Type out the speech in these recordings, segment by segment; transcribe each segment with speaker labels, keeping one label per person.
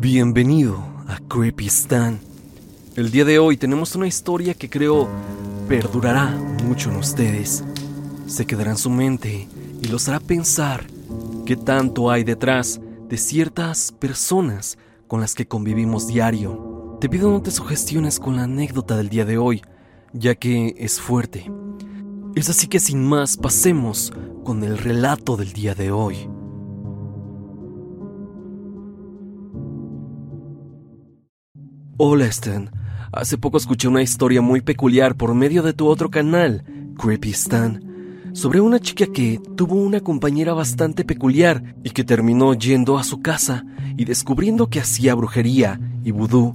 Speaker 1: Bienvenido a Creepy Stan. El día de hoy tenemos una historia que creo perdurará mucho en ustedes. Se quedará en su mente y los hará pensar qué tanto hay detrás de ciertas personas con las que convivimos diario. Te pido no te sugestiones con la anécdota del día de hoy, ya que es fuerte. Es así que sin más pasemos con el relato del día de hoy. Hola Stan, hace poco escuché una historia muy peculiar por medio de tu otro canal, Creepy Stan, sobre una chica que tuvo una compañera bastante peculiar y que terminó yendo a su casa y descubriendo que hacía brujería y vudú.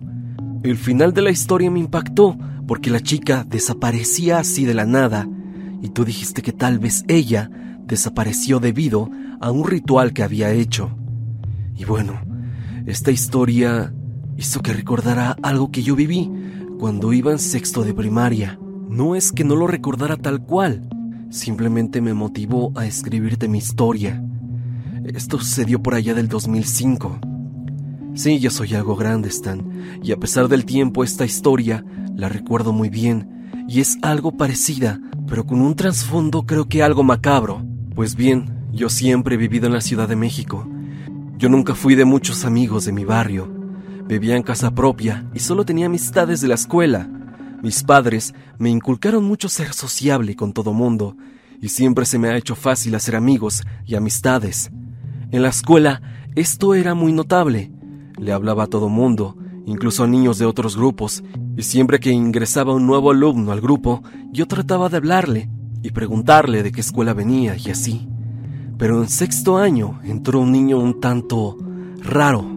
Speaker 1: El final de la historia me impactó porque la chica desaparecía así de la nada y tú dijiste que tal vez ella desapareció debido a un ritual que había hecho. Y bueno, esta historia hizo que recordara algo que yo viví cuando iba en sexto de primaria. No es que no lo recordara tal cual, simplemente me motivó a escribirte mi historia. Esto sucedió por allá del 2005. Sí, ya soy algo grande, Stan, y a pesar del tiempo esta historia la recuerdo muy bien, y es algo parecida, pero con un trasfondo creo que algo macabro. Pues bien, yo siempre he vivido en la Ciudad de México. Yo nunca fui de muchos amigos de mi barrio, Vivía en casa propia y solo tenía amistades de la escuela. Mis padres me inculcaron mucho ser sociable con todo mundo y siempre se me ha hecho fácil hacer amigos y amistades. En la escuela esto era muy notable. Le hablaba a todo mundo, incluso a niños de otros grupos, y siempre que ingresaba un nuevo alumno al grupo, yo trataba de hablarle y preguntarle de qué escuela venía y así. Pero en sexto año entró un niño un tanto raro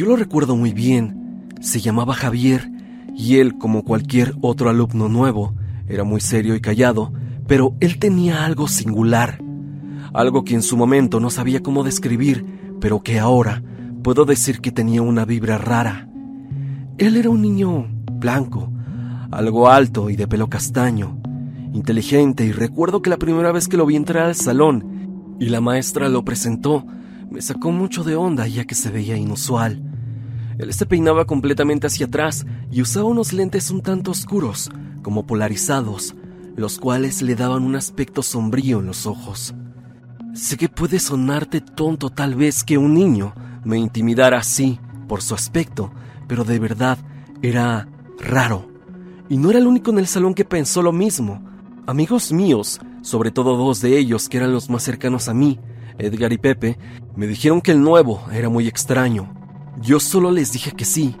Speaker 1: yo lo recuerdo muy bien. Se llamaba Javier y él, como cualquier otro alumno nuevo, era muy serio y callado, pero él tenía algo singular. Algo que en su momento no sabía cómo describir, pero que ahora puedo decir que tenía una vibra rara. Él era un niño blanco, algo alto y de pelo castaño, inteligente y recuerdo que la primera vez que lo vi entrar al salón y la maestra lo presentó, me sacó mucho de onda ya que se veía inusual. Él se peinaba completamente hacia atrás y usaba unos lentes un tanto oscuros, como polarizados, los cuales le daban un aspecto sombrío en los ojos. Sé que puede sonarte tonto tal vez que un niño me intimidara así por su aspecto, pero de verdad era raro. Y no era el único en el salón que pensó lo mismo. Amigos míos, sobre todo dos de ellos que eran los más cercanos a mí, Edgar y Pepe, me dijeron que el nuevo era muy extraño, yo solo les dije que sí.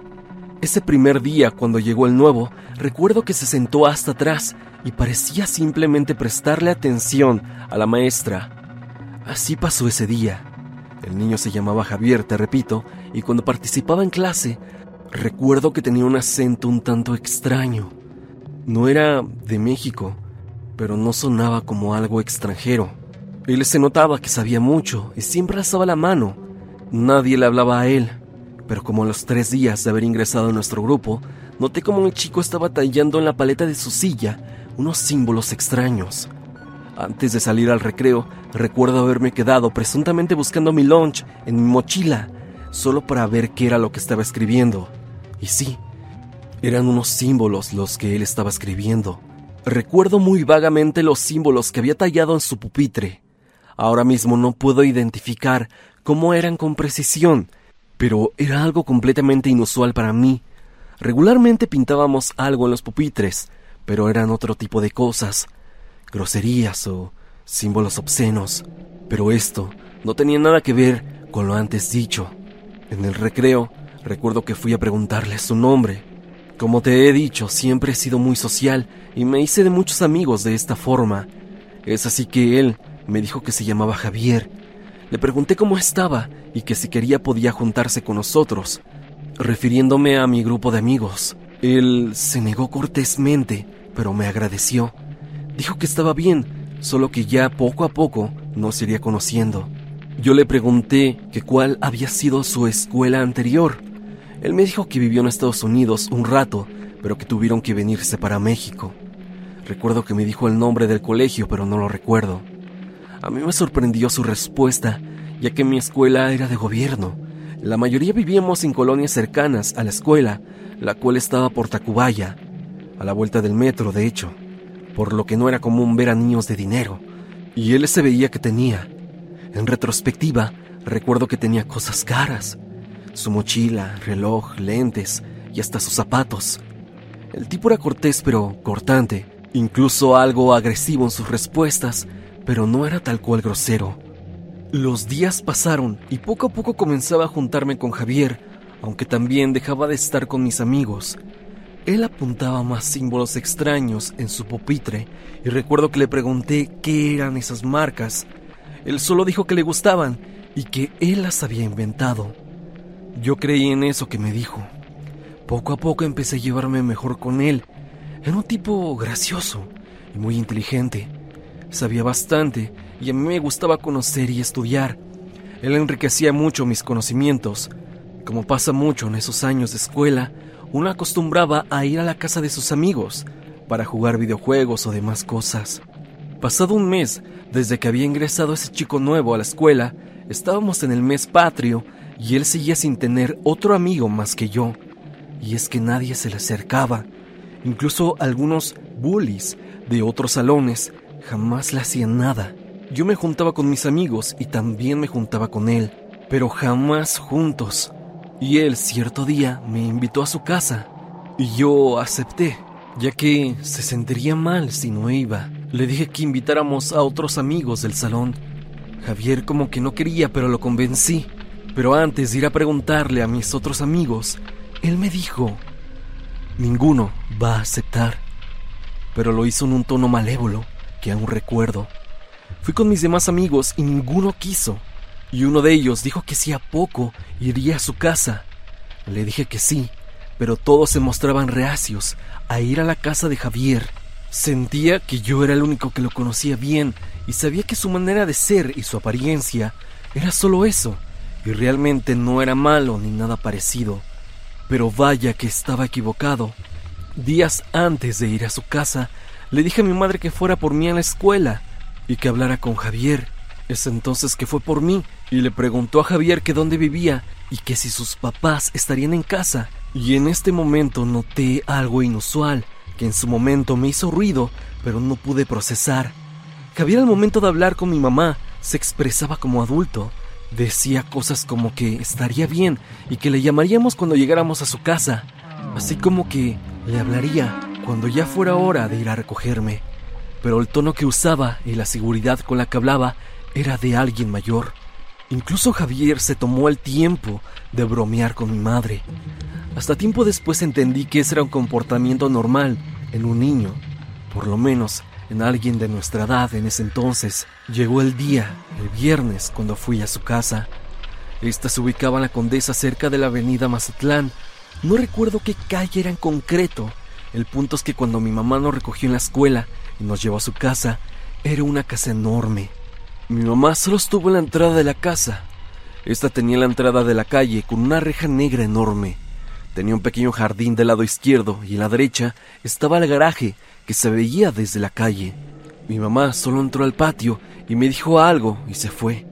Speaker 1: Ese primer día, cuando llegó el nuevo, recuerdo que se sentó hasta atrás y parecía simplemente prestarle atención a la maestra. Así pasó ese día. El niño se llamaba Javier, te repito, y cuando participaba en clase, recuerdo que tenía un acento un tanto extraño. No era de México, pero no sonaba como algo extranjero. Él se notaba que sabía mucho y siempre alzaba la mano. Nadie le hablaba a él pero como a los tres días de haber ingresado a nuestro grupo, noté como el chico estaba tallando en la paleta de su silla unos símbolos extraños. Antes de salir al recreo, recuerdo haberme quedado presuntamente buscando mi lunch en mi mochila, solo para ver qué era lo que estaba escribiendo. Y sí, eran unos símbolos los que él estaba escribiendo. Recuerdo muy vagamente los símbolos que había tallado en su pupitre. Ahora mismo no puedo identificar cómo eran con precisión, pero era algo completamente inusual para mí. Regularmente pintábamos algo en los pupitres, pero eran otro tipo de cosas, groserías o símbolos obscenos. Pero esto no tenía nada que ver con lo antes dicho. En el recreo, recuerdo que fui a preguntarle su nombre. Como te he dicho, siempre he sido muy social y me hice de muchos amigos de esta forma. Es así que él me dijo que se llamaba Javier le pregunté cómo estaba y que si quería podía juntarse con nosotros, refiriéndome a mi grupo de amigos. Él se negó cortésmente, pero me agradeció. Dijo que estaba bien, solo que ya poco a poco nos iría conociendo. Yo le pregunté que cuál había sido su escuela anterior. Él me dijo que vivió en Estados Unidos un rato, pero que tuvieron que venirse para México. Recuerdo que me dijo el nombre del colegio, pero no lo recuerdo. A mí me sorprendió su respuesta, ya que mi escuela era de gobierno, La mayoría vivíamos en colonias cercanas a la escuela, la cual estaba por Tacubaya, a la vuelta del metro, de hecho, por lo que no era común ver a niños de dinero, y él se veía que tenía. En retrospectiva, recuerdo que tenía cosas caras, su mochila, reloj, lentes y hasta sus zapatos. El tipo era cortés pero cortante, incluso algo agresivo en sus respuestas, pero no era tal cual grosero. Los días pasaron y poco a poco comenzaba a juntarme con Javier, aunque también dejaba de estar con mis amigos. Él apuntaba más símbolos extraños en su pupitre y recuerdo que le pregunté qué eran esas marcas. Él solo dijo que le gustaban y que él las había inventado. Yo creí en eso que me dijo. Poco a poco empecé a llevarme mejor con él. Era un tipo gracioso y muy inteligente. Sabía bastante y a mí me gustaba conocer y estudiar. Él enriquecía mucho mis conocimientos. Como pasa mucho en esos años de escuela, uno acostumbraba a ir a la casa de sus amigos para jugar videojuegos o demás cosas. Pasado un mes desde que había ingresado ese chico nuevo a la escuela, estábamos en el mes patrio y él seguía sin tener otro amigo más que yo. Y es que nadie se le acercaba. Incluso algunos bullies de otros salones jamás le hacían nada. Yo me juntaba con mis amigos y también me juntaba con él, pero jamás juntos. Y él cierto día me invitó a su casa y yo acepté, ya que se sentiría mal si no iba. Le dije que invitáramos a otros amigos del salón. Javier como que no quería, pero lo convencí. Pero antes de ir a preguntarle a mis otros amigos, él me dijo, ninguno va a aceptar. Pero lo hizo en un tono malévolo que aún recuerdo. Fui con mis demás amigos y ninguno quiso. Y uno de ellos dijo que si a poco iría a su casa. Le dije que sí, pero todos se mostraban reacios a ir a la casa de Javier. Sentía que yo era el único que lo conocía bien y sabía que su manera de ser y su apariencia era solo eso, y realmente no era malo ni nada parecido. Pero vaya que estaba equivocado. Días antes de ir a su casa, le dije a mi madre que fuera por mí a la escuela y que hablara con Javier. Es entonces que fue por mí y le preguntó a Javier que dónde vivía y que si sus papás estarían en casa. Y en este momento noté algo inusual que en su momento me hizo ruido, pero no pude procesar. Javier al momento de hablar con mi mamá se expresaba como adulto. Decía cosas como que estaría bien y que le llamaríamos cuando llegáramos a su casa, así como que le hablaría cuando ya fuera hora de ir a recogerme pero el tono que usaba y la seguridad con la que hablaba era de alguien mayor. Incluso Javier se tomó el tiempo de bromear con mi madre. Hasta tiempo después entendí que ese era un comportamiento normal en un niño, por lo menos en alguien de nuestra edad en ese entonces. Llegó el día, el viernes, cuando fui a su casa. Esta se ubicaba en la Condesa cerca de la avenida Mazatlán. No recuerdo qué calle era en concreto. El punto es que cuando mi mamá nos recogió en la escuela, y nos llevó a su casa. Era una casa enorme. Mi mamá solo estuvo en la entrada de la casa. Esta tenía la entrada de la calle con una reja negra enorme. Tenía un pequeño jardín del lado izquierdo y en la derecha estaba el garaje que se veía desde la calle. Mi mamá solo entró al patio y me dijo algo y se fue.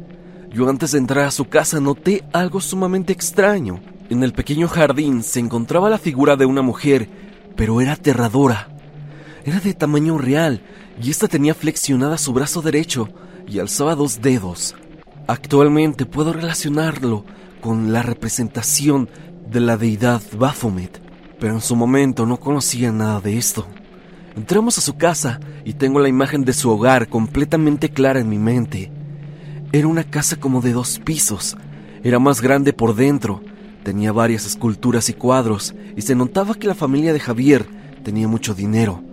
Speaker 1: Yo antes de entrar a su casa noté algo sumamente extraño. En el pequeño jardín se encontraba la figura de una mujer, pero era aterradora. Era de tamaño real y esta tenía flexionada su brazo derecho y alzaba dos dedos. Actualmente puedo relacionarlo con la representación de la deidad Baphomet, pero en su momento no conocía nada de esto. Entramos a su casa y tengo la imagen de su hogar completamente clara en mi mente. Era una casa como de dos pisos, era más grande por dentro, tenía varias esculturas y cuadros y se notaba que la familia de Javier tenía mucho dinero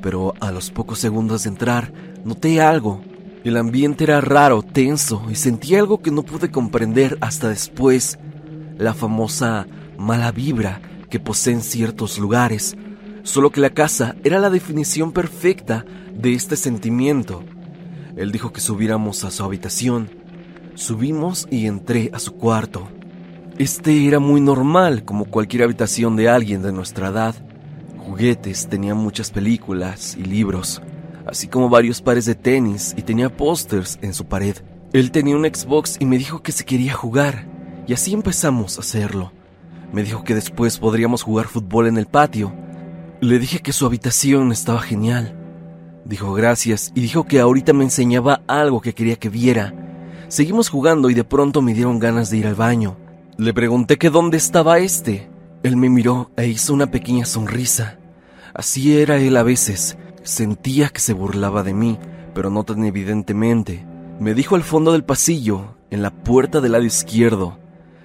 Speaker 1: pero a los pocos segundos de entrar noté algo. El ambiente era raro, tenso, y sentí algo que no pude comprender hasta después. La famosa mala vibra que poseen ciertos lugares. Solo que la casa era la definición perfecta de este sentimiento. Él dijo que subiéramos a su habitación. Subimos y entré a su cuarto. Este era muy normal, como cualquier habitación de alguien de nuestra edad juguetes, tenía muchas películas y libros, así como varios pares de tenis y tenía pósters en su pared. Él tenía un Xbox y me dijo que se quería jugar, y así empezamos a hacerlo. Me dijo que después podríamos jugar fútbol en el patio. Le dije que su habitación estaba genial. Dijo gracias y dijo que ahorita me enseñaba algo que quería que viera. Seguimos jugando y de pronto me dieron ganas de ir al baño. Le pregunté que dónde estaba este. Él me miró e hizo una pequeña sonrisa. Así era él a veces. Sentía que se burlaba de mí, pero no tan evidentemente. Me dijo al fondo del pasillo, en la puerta del lado izquierdo.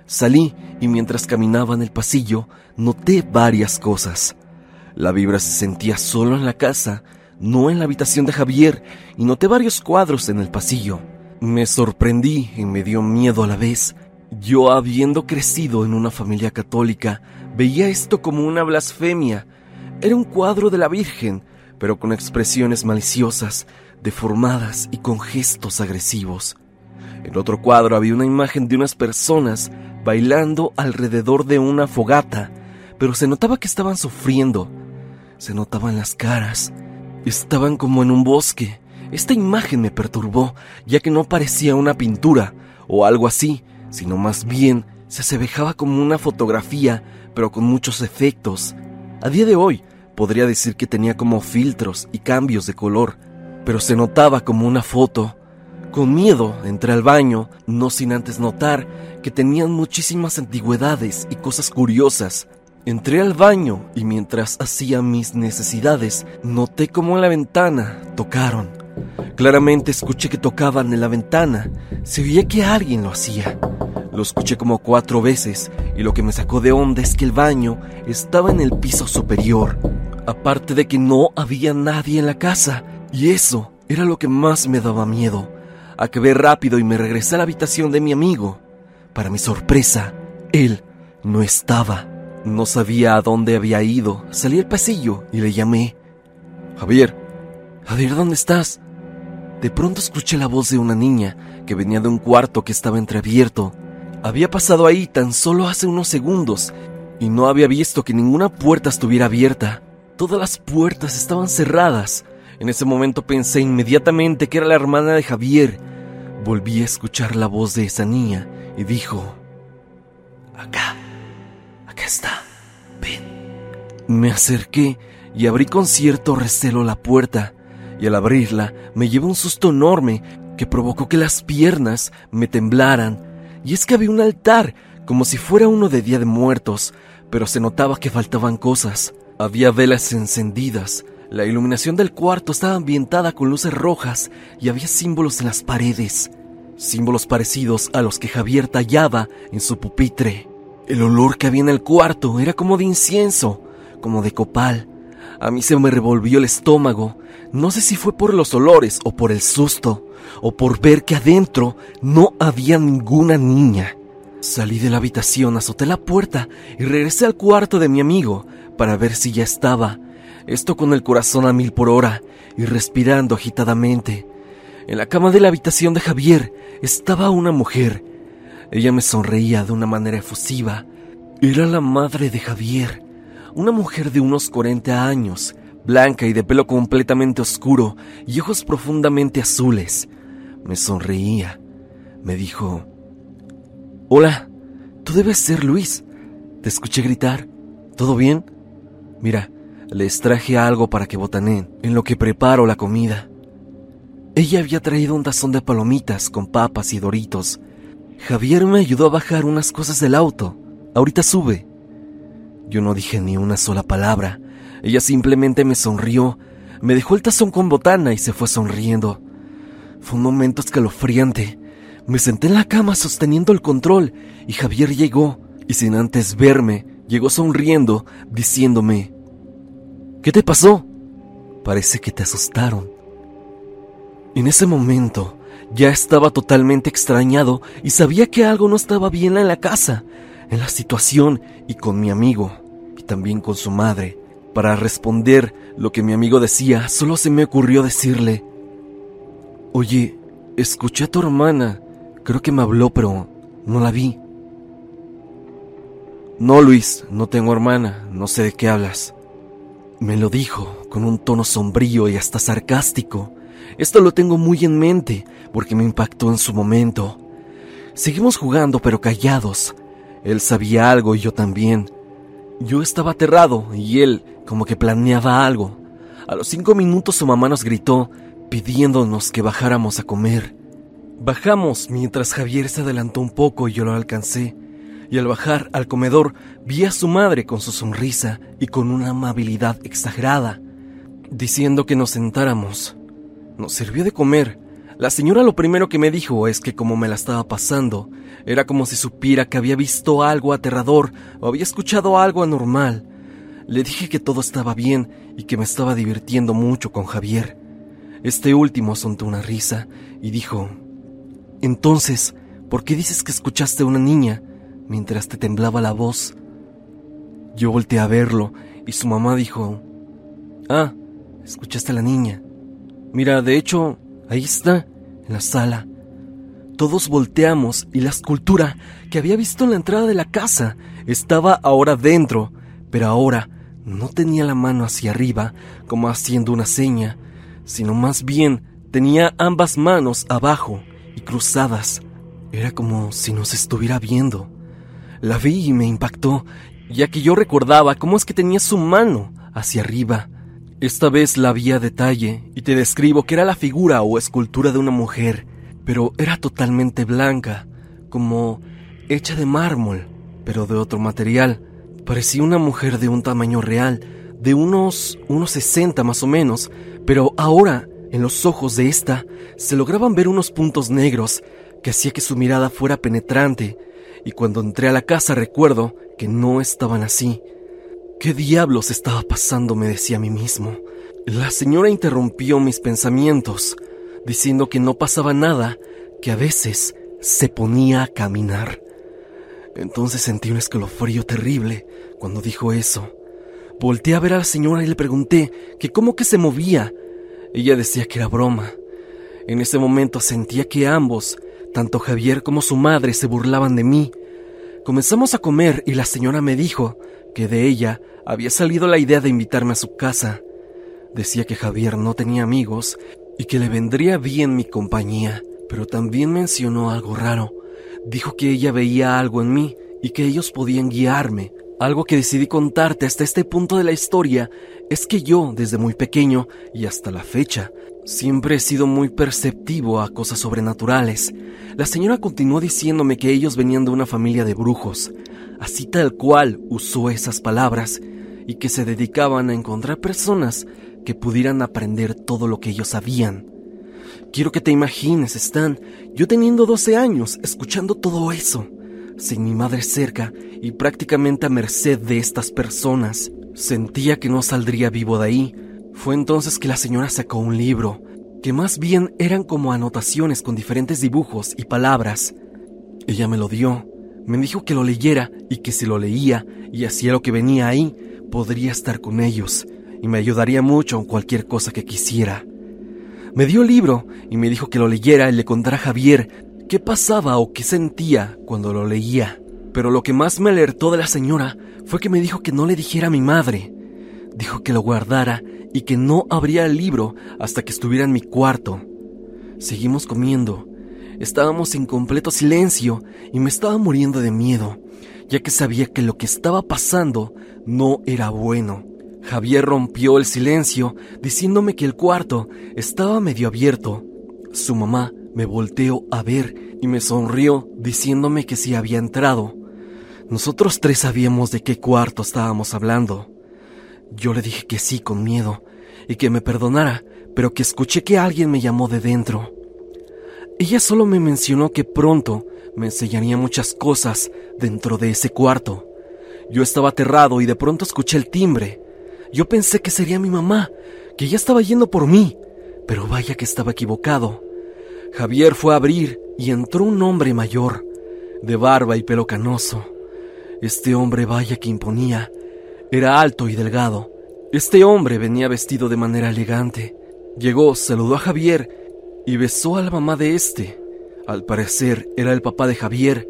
Speaker 1: Salí y mientras caminaba en el pasillo noté varias cosas. La vibra se sentía solo en la casa, no en la habitación de Javier, y noté varios cuadros en el pasillo. Me sorprendí y me dio miedo a la vez. Yo, habiendo crecido en una familia católica, veía esto como una blasfemia. Era un cuadro de la Virgen, pero con expresiones maliciosas, deformadas y con gestos agresivos. En otro cuadro había una imagen de unas personas bailando alrededor de una fogata, pero se notaba que estaban sufriendo. Se notaban las caras. Estaban como en un bosque. Esta imagen me perturbó, ya que no parecía una pintura o algo así, sino más bien se asemejaba como una fotografía, pero con muchos efectos. A día de hoy, podría decir que tenía como filtros y cambios de color, pero se notaba como una foto. Con miedo entré al baño, no sin antes notar que tenían muchísimas antigüedades y cosas curiosas. Entré al baño y mientras hacía mis necesidades, noté como en la ventana tocaron. Claramente escuché que tocaban en la ventana. Se oía que alguien lo hacía. Lo escuché como cuatro veces y lo que me sacó de onda es que el baño estaba en el piso superior. Aparte de que no había nadie en la casa. Y eso era lo que más me daba miedo. Acabé rápido y me regresé a la habitación de mi amigo. Para mi sorpresa, él no estaba. No sabía a dónde había ido. Salí al pasillo y le llamé. Javier, Javier, ¿dónde estás? De pronto escuché la voz de una niña que venía de un cuarto que estaba entreabierto. Había pasado ahí tan solo hace unos segundos y no había visto que ninguna puerta estuviera abierta. Todas las puertas estaban cerradas. En ese momento pensé inmediatamente que era la hermana de Javier. Volví a escuchar la voz de esa niña y dijo, Acá, acá está, ven. Me acerqué y abrí con cierto recelo la puerta, y al abrirla me llevó un susto enorme que provocó que las piernas me temblaran, y es que había un altar, como si fuera uno de Día de Muertos, pero se notaba que faltaban cosas. Había velas encendidas, la iluminación del cuarto estaba ambientada con luces rojas y había símbolos en las paredes, símbolos parecidos a los que Javier tallaba en su pupitre. El olor que había en el cuarto era como de incienso, como de copal. A mí se me revolvió el estómago. No sé si fue por los olores o por el susto, o por ver que adentro no había ninguna niña. Salí de la habitación, azoté la puerta y regresé al cuarto de mi amigo para ver si ya estaba. Esto con el corazón a mil por hora y respirando agitadamente. En la cama de la habitación de Javier estaba una mujer. Ella me sonreía de una manera efusiva. Era la madre de Javier, una mujer de unos 40 años, blanca y de pelo completamente oscuro y ojos profundamente azules. Me sonreía. Me dijo, Hola, tú debes ser Luis. Te escuché gritar. ¿Todo bien? Mira, les traje algo para que botaneen en lo que preparo la comida. Ella había traído un tazón de palomitas con papas y doritos. Javier me ayudó a bajar unas cosas del auto. Ahorita sube. Yo no dije ni una sola palabra. Ella simplemente me sonrió, me dejó el tazón con botana y se fue sonriendo. Fue un momento escalofriante. Me senté en la cama sosteniendo el control y Javier llegó y sin antes verme, llegó sonriendo, diciéndome, ¿Qué te pasó? Parece que te asustaron. En ese momento ya estaba totalmente extrañado y sabía que algo no estaba bien en la casa, en la situación y con mi amigo, y también con su madre. Para responder lo que mi amigo decía, solo se me ocurrió decirle, Oye, escuché a tu hermana, creo que me habló, pero no la vi. No, Luis, no tengo hermana, no sé de qué hablas. Me lo dijo con un tono sombrío y hasta sarcástico. Esto lo tengo muy en mente porque me impactó en su momento. Seguimos jugando pero callados. Él sabía algo y yo también. Yo estaba aterrado y él como que planeaba algo. A los cinco minutos su mamá nos gritó pidiéndonos que bajáramos a comer. Bajamos mientras Javier se adelantó un poco y yo lo alcancé. Y al bajar al comedor vi a su madre con su sonrisa y con una amabilidad exagerada, diciendo que nos sentáramos. Nos sirvió de comer. La señora lo primero que me dijo es que como me la estaba pasando, era como si supiera que había visto algo aterrador o había escuchado algo anormal. Le dije que todo estaba bien y que me estaba divirtiendo mucho con Javier. Este último soltó una risa y dijo, Entonces, ¿por qué dices que escuchaste a una niña mientras te temblaba la voz? Yo volteé a verlo y su mamá dijo, Ah, escuchaste a la niña. Mira, de hecho, ahí está, en la sala. Todos volteamos y la escultura que había visto en la entrada de la casa estaba ahora dentro, pero ahora no tenía la mano hacia arriba como haciendo una seña, sino más bien tenía ambas manos abajo y cruzadas. Era como si nos estuviera viendo. La vi y me impactó, ya que yo recordaba cómo es que tenía su mano hacia arriba. Esta vez la vi a detalle y te describo que era la figura o escultura de una mujer, pero era totalmente blanca, como hecha de mármol, pero de otro material. Parecía una mujer de un tamaño real, de unos unos 60 más o menos, pero ahora, en los ojos de esta, se lograban ver unos puntos negros que hacía que su mirada fuera penetrante, y cuando entré a la casa recuerdo que no estaban así. ¿Qué diablos estaba pasando? me decía a mí mismo. La señora interrumpió mis pensamientos, diciendo que no pasaba nada, que a veces se ponía a caminar. Entonces sentí un escalofrío terrible cuando dijo eso. Volté a ver a la señora y le pregunté que cómo que se movía. Ella decía que era broma. En ese momento sentía que ambos, tanto Javier como su madre, se burlaban de mí. Comenzamos a comer y la señora me dijo que de ella había salido la idea de invitarme a su casa. Decía que Javier no tenía amigos y que le vendría bien mi compañía, pero también mencionó algo raro. Dijo que ella veía algo en mí y que ellos podían guiarme algo que decidí contarte hasta este punto de la historia es que yo, desde muy pequeño y hasta la fecha, siempre he sido muy perceptivo a cosas sobrenaturales. La señora continuó diciéndome que ellos venían de una familia de brujos, así tal cual usó esas palabras, y que se dedicaban a encontrar personas que pudieran aprender todo lo que ellos sabían. Quiero que te imagines, Stan, yo teniendo 12 años, escuchando todo eso sin mi madre cerca y prácticamente a merced de estas personas. Sentía que no saldría vivo de ahí. Fue entonces que la señora sacó un libro, que más bien eran como anotaciones con diferentes dibujos y palabras. Ella me lo dio, me dijo que lo leyera y que si lo leía y hacía lo que venía ahí, podría estar con ellos y me ayudaría mucho en cualquier cosa que quisiera. Me dio el libro y me dijo que lo leyera y le contara a Javier qué pasaba o qué sentía cuando lo leía. Pero lo que más me alertó de la señora fue que me dijo que no le dijera a mi madre. Dijo que lo guardara y que no abría el libro hasta que estuviera en mi cuarto. Seguimos comiendo. Estábamos en completo silencio y me estaba muriendo de miedo, ya que sabía que lo que estaba pasando no era bueno. Javier rompió el silencio diciéndome que el cuarto estaba medio abierto. Su mamá me volteó a ver y me sonrió diciéndome que si había entrado. Nosotros tres sabíamos de qué cuarto estábamos hablando. Yo le dije que sí con miedo y que me perdonara, pero que escuché que alguien me llamó de dentro. Ella solo me mencionó que pronto me enseñaría muchas cosas dentro de ese cuarto. Yo estaba aterrado y de pronto escuché el timbre. Yo pensé que sería mi mamá, que ya estaba yendo por mí, pero vaya que estaba equivocado. Javier fue a abrir y entró un hombre mayor, de barba y pelo canoso. Este hombre vaya que imponía. Era alto y delgado. Este hombre venía vestido de manera elegante. Llegó, saludó a Javier y besó a la mamá de este. Al parecer era el papá de Javier,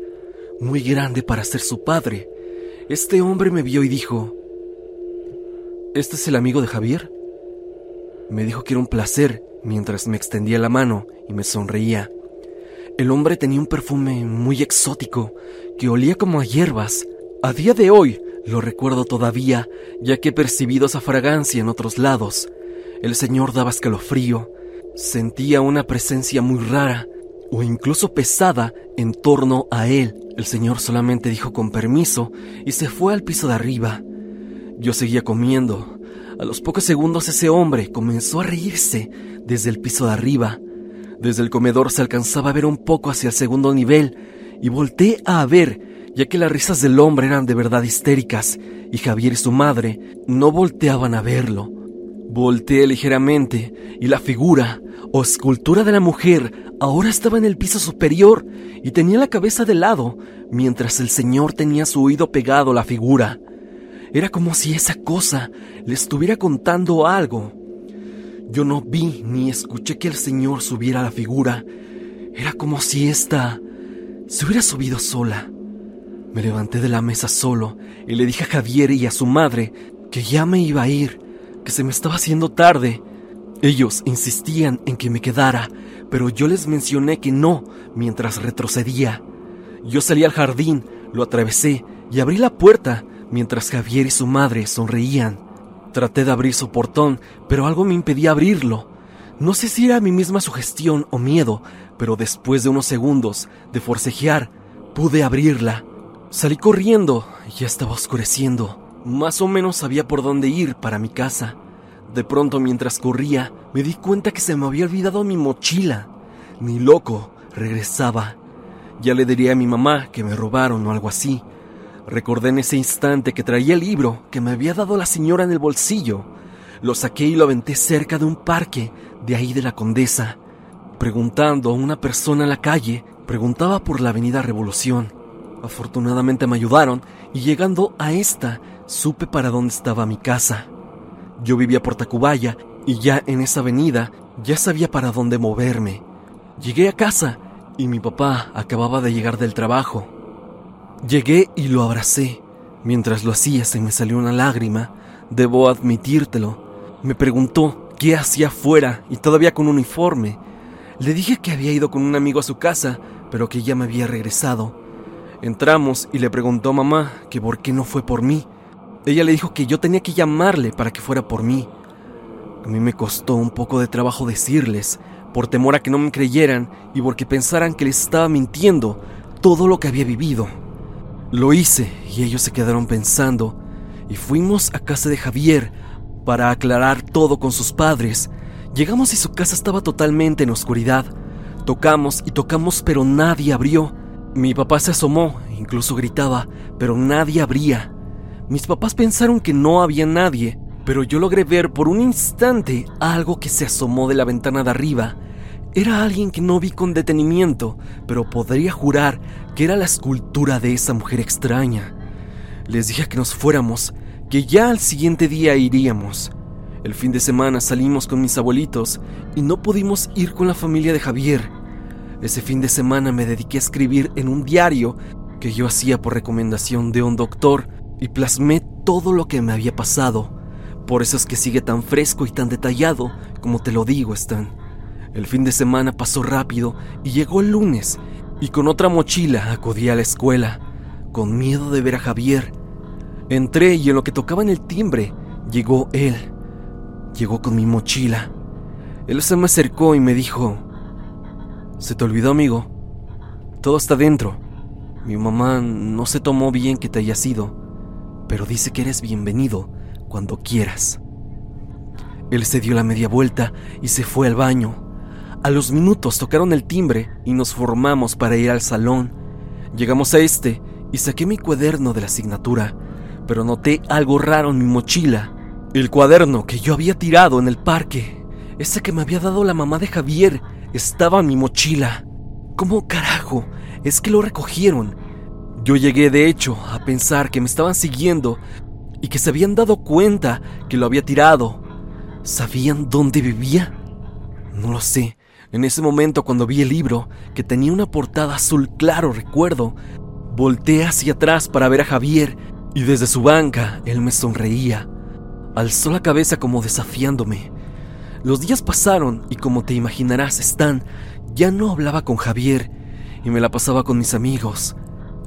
Speaker 1: muy grande para ser su padre. Este hombre me vio y dijo, ¿Este es el amigo de Javier? Me dijo que era un placer mientras me extendía la mano y me sonreía. El hombre tenía un perfume muy exótico que olía como a hierbas. A día de hoy lo recuerdo todavía, ya que he percibido esa fragancia en otros lados. El señor daba escalofrío. Sentía una presencia muy rara o incluso pesada en torno a él. El señor solamente dijo con permiso y se fue al piso de arriba. Yo seguía comiendo. A los pocos segundos ese hombre comenzó a reírse desde el piso de arriba. Desde el comedor se alcanzaba a ver un poco hacia el segundo nivel y volteé a ver, ya que las risas del hombre eran de verdad histéricas y Javier y su madre no volteaban a verlo. Volteé ligeramente y la figura o escultura de la mujer ahora estaba en el piso superior y tenía la cabeza de lado, mientras el señor tenía su oído pegado a la figura. Era como si esa cosa le estuviera contando algo. Yo no vi ni escuché que el señor subiera la figura. Era como si ésta se hubiera subido sola. Me levanté de la mesa solo y le dije a Javier y a su madre que ya me iba a ir, que se me estaba haciendo tarde. Ellos insistían en que me quedara, pero yo les mencioné que no mientras retrocedía. Yo salí al jardín, lo atravesé y abrí la puerta, mientras Javier y su madre sonreían. Traté de abrir su portón, pero algo me impedía abrirlo. No sé si era mi misma sugestión o miedo, pero después de unos segundos de forcejear, pude abrirla. Salí corriendo, ya estaba oscureciendo. Más o menos sabía por dónde ir para mi casa. De pronto, mientras corría, me di cuenta que se me había olvidado mi mochila. Ni loco, regresaba. Ya le diría a mi mamá que me robaron o algo así, Recordé en ese instante que traía el libro que me había dado la señora en el bolsillo. Lo saqué y lo aventé cerca de un parque de ahí de la Condesa. Preguntando a una persona en la calle, preguntaba por la Avenida Revolución. Afortunadamente me ayudaron y llegando a esta, supe para dónde estaba mi casa. Yo vivía por Tacubaya y ya en esa avenida ya sabía para dónde moverme. Llegué a casa y mi papá acababa de llegar del trabajo. Llegué y lo abracé. Mientras lo hacía se me salió una lágrima. Debo admitírtelo. Me preguntó qué hacía fuera y todavía con uniforme. Le dije que había ido con un amigo a su casa, pero que ya me había regresado. Entramos y le preguntó a mamá que por qué no fue por mí. Ella le dijo que yo tenía que llamarle para que fuera por mí. A mí me costó un poco de trabajo decirles, por temor a que no me creyeran y porque pensaran que les estaba mintiendo todo lo que había vivido. Lo hice y ellos se quedaron pensando y fuimos a casa de Javier para aclarar todo con sus padres. Llegamos y su casa estaba totalmente en oscuridad. Tocamos y tocamos pero nadie abrió. Mi papá se asomó, incluso gritaba, pero nadie abría. Mis papás pensaron que no había nadie, pero yo logré ver por un instante algo que se asomó de la ventana de arriba era alguien que no vi con detenimiento, pero podría jurar que era la escultura de esa mujer extraña. Les dije que nos fuéramos, que ya al siguiente día iríamos. El fin de semana salimos con mis abuelitos y no pudimos ir con la familia de Javier. Ese fin de semana me dediqué a escribir en un diario que yo hacía por recomendación de un doctor y plasmé todo lo que me había pasado. Por eso es que sigue tan fresco y tan detallado como te lo digo, Stan. El fin de semana pasó rápido y llegó el lunes, y con otra mochila acudí a la escuela, con miedo de ver a Javier. Entré y en lo que tocaba en el timbre, llegó él. Llegó con mi mochila. Él se me acercó y me dijo, ¿se te olvidó, amigo? Todo está dentro. Mi mamá no se tomó bien que te hayas ido, pero dice que eres bienvenido cuando quieras. Él se dio la media vuelta y se fue al baño. A los minutos tocaron el timbre y nos formamos para ir al salón. Llegamos a este y saqué mi cuaderno de la asignatura, pero noté algo raro en mi mochila. El cuaderno que yo había tirado en el parque, ese que me había dado la mamá de Javier, estaba en mi mochila. ¿Cómo carajo? Es que lo recogieron. Yo llegué de hecho a pensar que me estaban siguiendo y que se habían dado cuenta que lo había tirado. ¿Sabían dónde vivía? No lo sé, en ese momento cuando vi el libro, que tenía una portada azul claro, recuerdo, volteé hacia atrás para ver a Javier y desde su banca él me sonreía. Alzó la cabeza como desafiándome. Los días pasaron y como te imaginarás, Stan ya no hablaba con Javier y me la pasaba con mis amigos.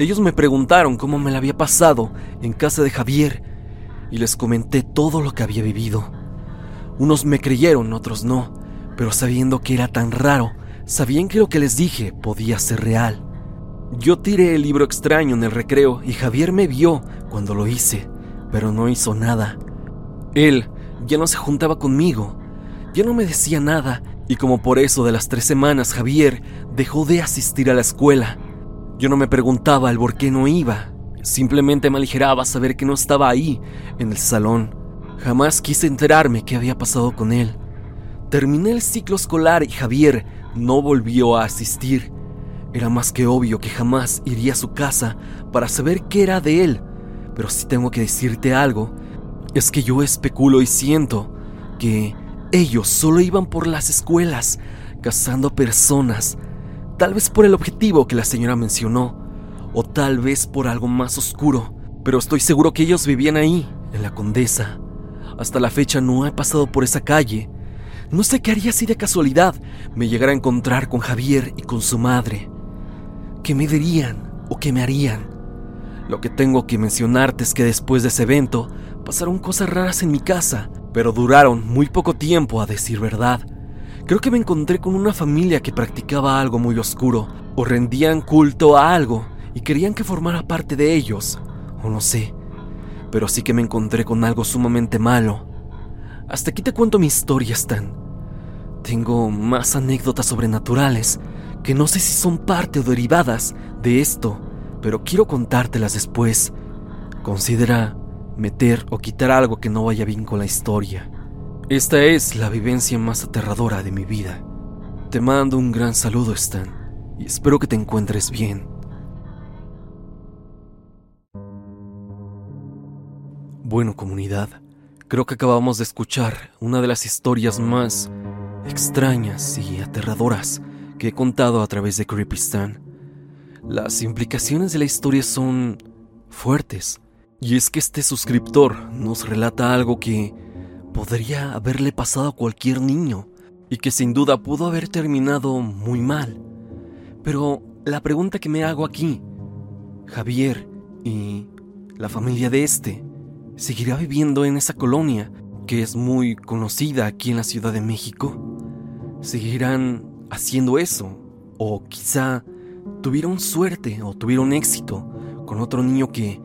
Speaker 1: Ellos me preguntaron cómo me la había pasado en casa de Javier y les comenté todo lo que había vivido. Unos me creyeron, otros no, pero sabiendo que era tan raro, sabían que lo que les dije podía ser real. Yo tiré el libro extraño en el recreo y Javier me vio cuando lo hice, pero no hizo nada. Él ya no se juntaba conmigo, ya no me decía nada y como por eso de las tres semanas Javier dejó de asistir a la escuela. Yo no me preguntaba el por qué no iba, simplemente me aligeraba saber que no estaba ahí, en el salón. Jamás quise enterarme qué había pasado con él. Terminé el ciclo escolar y Javier no volvió a asistir. Era más que obvio que jamás iría a su casa para saber qué era de él, pero si tengo que decirte algo, es que yo especulo y siento que ellos solo iban por las escuelas, cazando personas, tal vez por el objetivo que la señora mencionó, o tal vez por algo más oscuro, pero estoy seguro que ellos vivían ahí, en la Condesa. Hasta la fecha no he pasado por esa calle. No sé qué haría si de casualidad me llegara a encontrar con Javier y con su madre. ¿Qué me dirían o qué me harían? Lo que tengo que mencionarte es que después de ese evento pasaron cosas raras en mi casa pero duraron muy poco tiempo a decir verdad. Creo que me encontré con una familia que practicaba algo muy oscuro, o rendían culto a algo y querían que formara parte de ellos, o no sé, pero sí que me encontré con algo sumamente malo. Hasta aquí te cuento mi historia, Stan. Tengo más anécdotas sobrenaturales que no sé si son parte o derivadas de esto, pero quiero contártelas después. Considera meter o quitar algo que no vaya bien con la historia. Esta es la vivencia más aterradora de mi vida. Te mando un gran saludo, Stan, y espero que te encuentres bien. Bueno, comunidad, creo que acabamos de escuchar una de las historias más extrañas y aterradoras que he contado a través de Creepy Stan. Las implicaciones de la historia son fuertes y es que este suscriptor nos relata algo que podría haberle pasado a cualquier niño y que sin duda pudo haber terminado muy mal. Pero la pregunta que me hago aquí, Javier y la familia de este, ¿seguirá viviendo en esa colonia que es muy conocida aquí en la Ciudad de México? ¿Seguirán haciendo eso? ¿O quizá tuvieron suerte o tuvieron éxito con otro niño que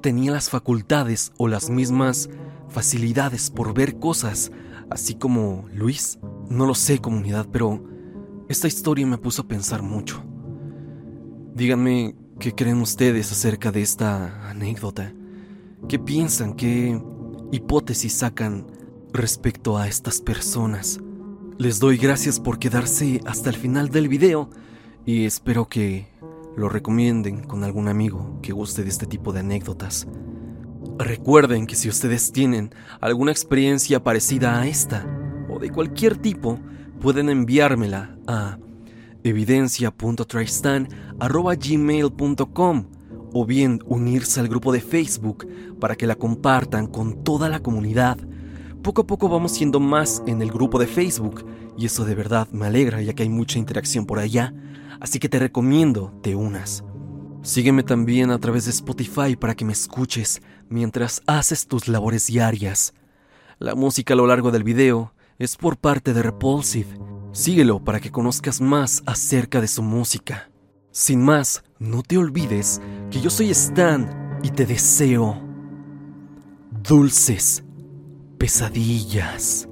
Speaker 1: tenía las facultades o las mismas facilidades por ver cosas, así como Luis. No lo sé, comunidad, pero esta historia me puso a pensar mucho. Díganme qué creen ustedes acerca de esta anécdota. ¿Qué piensan? ¿Qué hipótesis sacan respecto a estas personas? Les doy gracias por quedarse hasta el final del video y espero que lo recomienden con algún amigo que guste de este tipo de anécdotas. Recuerden que si ustedes tienen alguna experiencia parecida a esta o de cualquier tipo, pueden enviármela a evidencia.tristan.gmail.com o bien unirse al grupo de Facebook para que la compartan con toda la comunidad. Poco a poco vamos siendo más en el grupo de Facebook y eso de verdad me alegra ya que hay mucha interacción por allá así que te recomiendo te unas. Sígueme también a través de Spotify para que me escuches mientras haces tus labores diarias. La música a lo largo del video es por parte de Repulsive. Síguelo para que conozcas más acerca de su música. Sin más, no te olvides que yo soy Stan y te deseo dulces pesadillas.